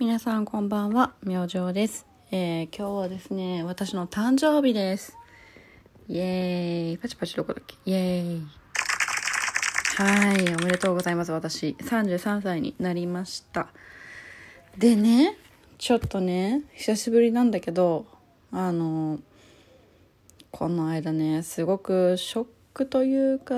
皆さんこんばんは、明星です。えー、今日はですね、私の誕生日です。イエーイ。パチパチどこだっけ？イエーイ。はい、おめでとうございます。私、33歳になりました。でね、ちょっとね、久しぶりなんだけど、あの、この間ね、すごくショックというか、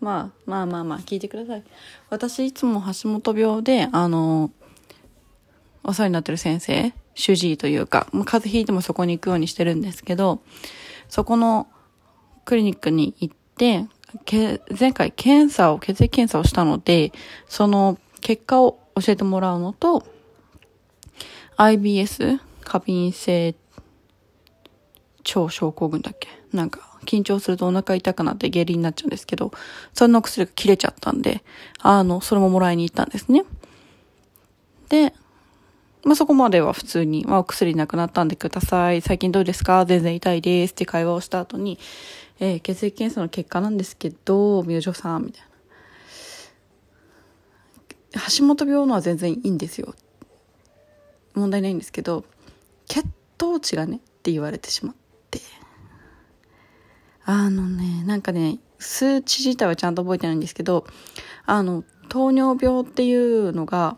まあ、まあまあまあ、聞いてください。私、いつも橋本病で、あの、お世話になってる先生、主治医というか、まあ、風邪ひいてもそこに行くようにしてるんですけど、そこのクリニックに行って、け前回検査を、血液検査をしたので、その結果を教えてもらうのと、IBS、過敏性腸症候群だっけ？なんか、緊張するとお腹痛くなって下痢になっちゃうんですけど、その薬が切れちゃったんで、あの、それももらいに行ったんですね。で、まあ、そこまでは普通に、まあ、お薬なくなったんでください。最近どうですか？全然痛いです。って会話をした後に、えー血液検査の結果なんですけど、明星さん、みたいな。橋本病のは全然いいんですよ。問題ないんですけど、血糖値がね、って言われてしまって。あのね、なんかね、数値自体はちゃんと覚えてないんですけど、あの、糖尿病っていうのが、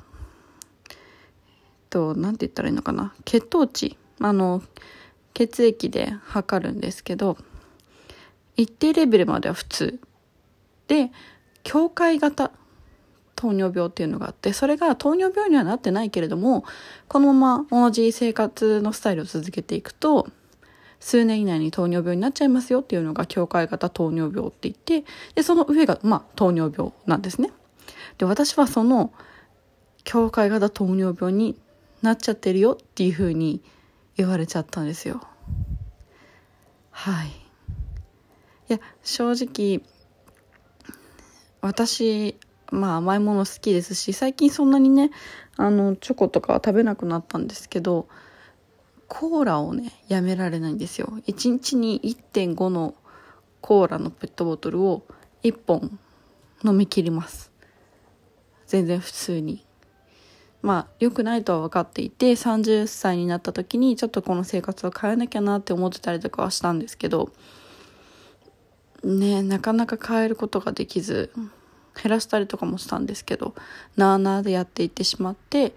と、なんて言ったらいいのかな？血糖値？あの、血液で測るんですけど、一定レベルまでは普通。で、境界型糖尿病っていうのがあって、それが糖尿病にはなってないけれども、このまま同じ生活のスタイルを続けていくと、数年以内に糖尿病になっちゃいますよっていうのが境界型糖尿病って言って、で、その上が、まあ、糖尿病なんですね。で、私はその、境界型糖尿病になっちゃってるよっていうふうに言われちゃったんですよ。はい。いや、正直、私、まあ甘いもの好きですし、最近そんなにね、あの、チョコとかは食べなくなったんですけど、コーラをね、やめられないんですよ。1日に1.5のコーラのペットボトルを1本飲み切ります。全然普通に。まあ、良くないとは分かっていて、30歳になった時にちょっとこの生活を変えなきゃなって思ってたりとかはしたんですけど、ねなかなか変えることができず、減らしたりとかもしたんですけど、なあなあでやっていってしまって、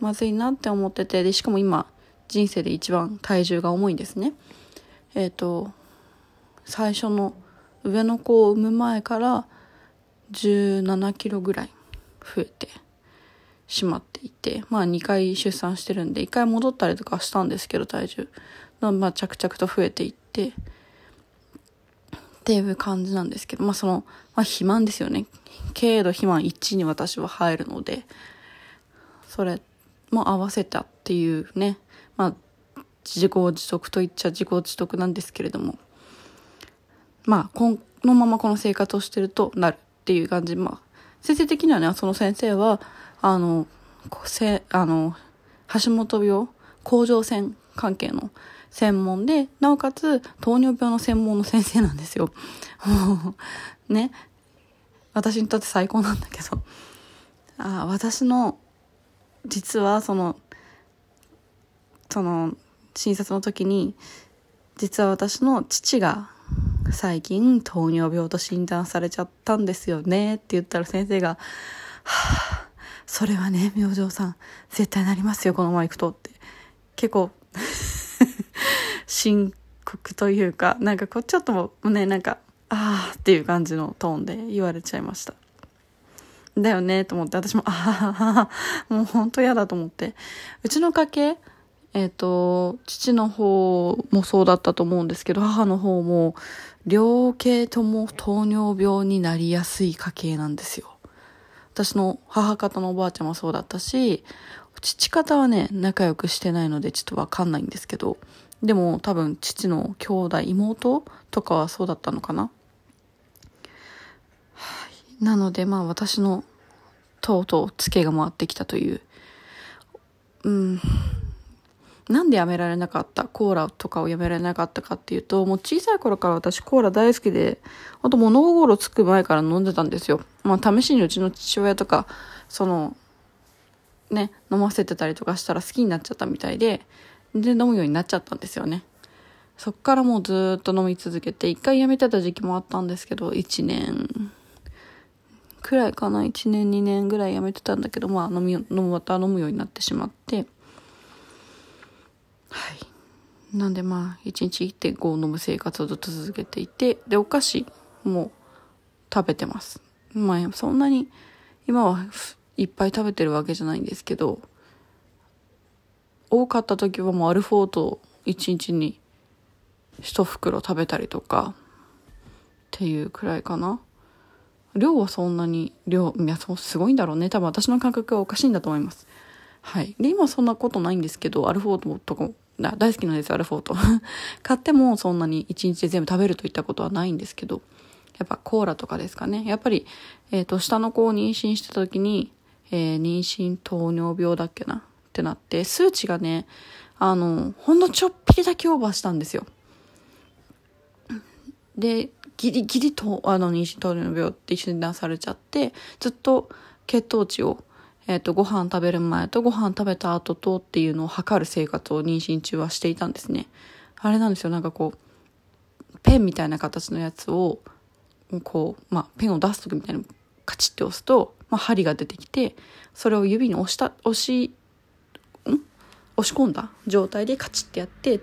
まずいなって思ってて、で、しかも今、人生で一番体重が重いんですね。えっ、と、最初の上の子を産む前から17キロぐらい増えてしまっていて、まあ2回出産してるんで、1回戻ったりとかしたんですけど、体重。まあ着々と増えていって、っていう感じなんですけど、まあその、まあ肥満ですよね。軽度肥満1に私は入るので、それも合わせたっていうね、まあ自業自得と言っちゃ自業自得なんですけれども、まあこのままこの生活をしてるとなるっていう感じ、まあ先生的にはね、その先生は、あの、せあの、橋本病、甲状腺関係の専門で、なおかつ糖尿病の専門の先生なんですよ。ね。私にとって最高なんだけど。あ私の、実はその、その、診察の時に、実は私の父が最近糖尿病と診断されちゃったんですよねって言ったら先生が、はあ、それはね、明星さん、絶対なりますよ、このまま行くとって。結構、深刻というか、なんかこう、ちょっともね、なんか、ああっていう感じのトーンで言われちゃいました。だよね、と思って、私も、ああ、もう本当嫌だと思って。うちの家系、えっ、と、父の方もそうだったと思うんですけど、母の方も、両系とも糖尿病になりやすい家系なんですよ。私の母方のおばあちゃんもそうだったし、父方はね、仲良くしてないのでちょっとわかんないんですけど、でも多分父の兄弟、妹とかはそうだったのかな。なのでまあ私のとうとうツケが回ってきたという、うん、なんでやめられなかった？コーラとかをやめられなかったかっていうと、もう小さい頃から私コーラ大好きで、あと物心つく前から飲んでたんですよ。まあ試しにうちの父親とか、その、ね飲ませてたりとかしたら好きになっちゃったみたいでで飲むようになっちゃったんですよね。そっからもうずっと飲み続けて一回やめてた時期もあったんですけど1年くらいかな？1年2年ぐらいやめてたんだけどまあ飲み飲むまた飲むようになってしまって。はい。なんでまあ1日1.5を飲む生活をずっと続けていてでお菓子も食べてます。まあそんなに今はいっぱい食べてるわけじゃないんですけど多かった時はもうアルフォート1日に1袋食べたりとかっていうくらいかな。量はそんなに量いやそうすごいんだろうね。多分私の感覚はおかしいんだと思います。はい。で今そんなことないんですけどアルフォートとか大好きなんですアルフォート。買ってもそんなに1日で全部食べるといったことはないんですけどやっぱコーラとかですかね。やっぱり、えっ、ー、と下の子を妊娠してた時に、えー、妊娠糖尿病だっけな？ってなって数値がねあのほんのちょっぴりだけオーバーしたんですよ。でギリギリとあの妊娠糖尿病って診断されちゃってずっと血糖値を、えーと、ご飯食べる前とご飯食べた後とっていうのを測る生活を妊娠中はしていたんですね。あれなんですよ。なんかこうペンみたいな形のやつをこう、まあ、ペンを出す時みたいにカチッて押すと、まあ、針が出てきてそれを指に押した押しん？押し込んだ状態でカチッてやって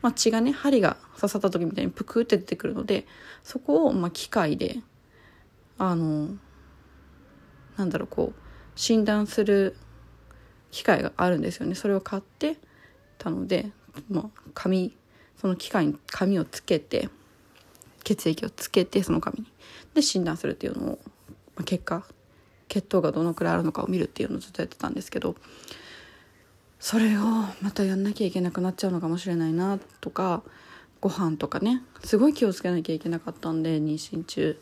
まあ、血がね針が刺さった時みたいにプクって出てくるのでそこをまあ機械であのなんだろうこう診断する機械があるんですよね。それを買ってたので、まあ、紙その機械に紙をつけて血液をつけてその紙に。で診断するっていうのを、まあ、結果血糖がどのくらいあるのかを見るっていうのをずっとやってたんですけどそれをまたやんなきゃいけなくなっちゃうのかもしれないなとかご飯とかねすごい気をつけなきゃいけなかったんで妊娠中。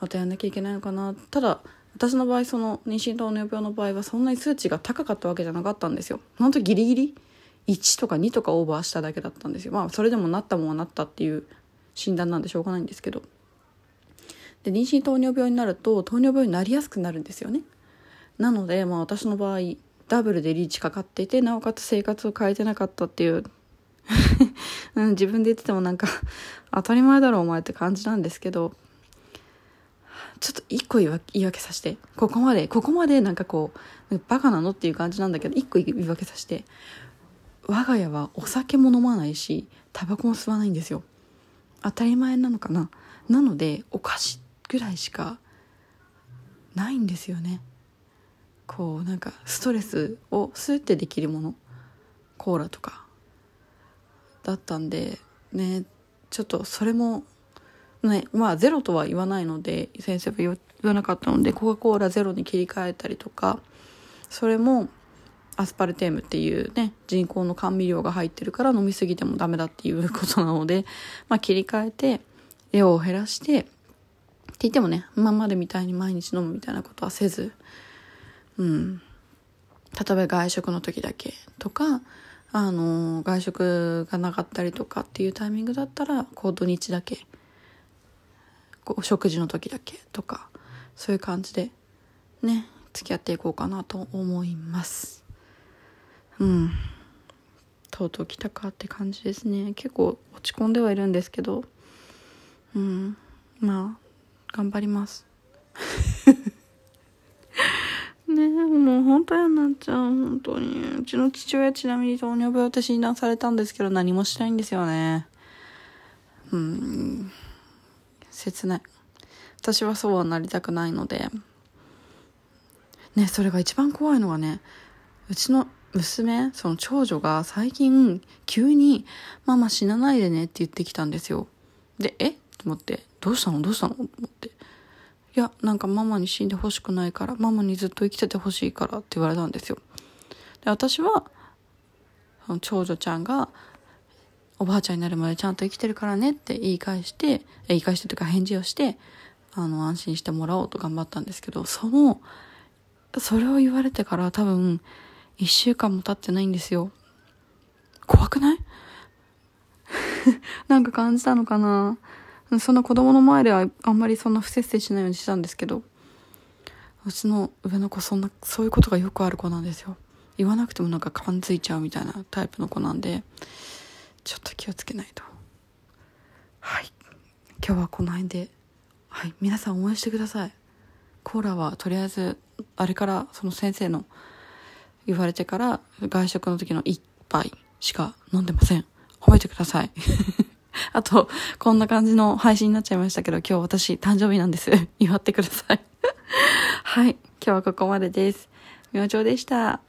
またやんなきゃいけないのかな。ただ私の場合その妊娠糖尿病の場合はそんなに数値が高かったわけじゃなかったんですよ。本当ギリギリ？1とか2とかオーバーしただけだったんですよ。まあそれでもなったもんはなったっていう診断なんでしょうがないんですけど。で妊娠糖尿病になると糖尿病になりやすくなるんですよね。なのでまあ私の場合ダブルでリーチかかっていてなおかつ生活を変えてなかったっていう。うん、自分で言っててもなんか当たり前だろお前って感じなんですけど。ちょっと一個言い訳させて。ここまでここまでなんかこうバカなのっていう感じなんだけど一個言い訳させて。我が家はお酒も飲まないしタバコも吸わないんですよ。当たり前なのかな。なのでお菓子ぐらいしかないんですよね。こうなんかストレスをスーってできるもの。コーラとか。だったんでねちょっとそれもねまあゼロとは言わないので先生は言わなかったのでコカ・コーラゼロに切り替えたりとかそれもアスパルテームっていうね人工の甘味料が入ってるから飲み過ぎてもダメだっていうことなので、まあ、切り替えて量を減らしてって言ってもね今までみたいに毎日飲むみたいなことはせずうん。例えば外食の時だけとかあの外食がなかったりとかっていうタイミングだったらこう土日だけこう食事の時だけとかそういう感じでね付き合っていこうかなと思います。うん。とうとう来たかって感じですね。結構落ち込んではいるんですけどうん。まあ頑張ります。ねもう本当やなっちゃう本当に。うちの父親ちなみに糖尿病って診断されたんですけど何もしないんですよね。うん。切ない。私はそうはなりたくないので。ねそれが一番怖いのはねうちの娘その長女が最近急に「ママ死なないでね」って言ってきたんですよ。で「え？っ?」と思って「どうしたの？どうしたの?」と思って。いやなんかママに死んでほしくないからママにずっと生きててほしいからって言われたんですよ。で私はその長女ちゃんがおばあちゃんになるまでちゃんと生きてるからねって言い返して言い返してというか返事をしてあの安心してもらおうと頑張ったんですけどそのそれを言われてから多分1週間も経ってないんですよ。怖くない？なんか感じたのかな？そんな子供の前ではあんまりそんな不摂生しないようにしたんですけどうちの上の子そんなそういうことがよくある子なんですよ。言わなくてもなんか感づいちゃうみたいなタイプの子なんでちょっと気をつけないとはい今日はこの辺ではい皆さん応援してくださいコーラはとりあえずあれからその先生の言われてから外食の時の1杯しか飲んでません覚えてください あと、こんな感じの配信になっちゃいましたけど、今日私誕生日なんです。祝ってください。はい。今日はここまでです。明星でした。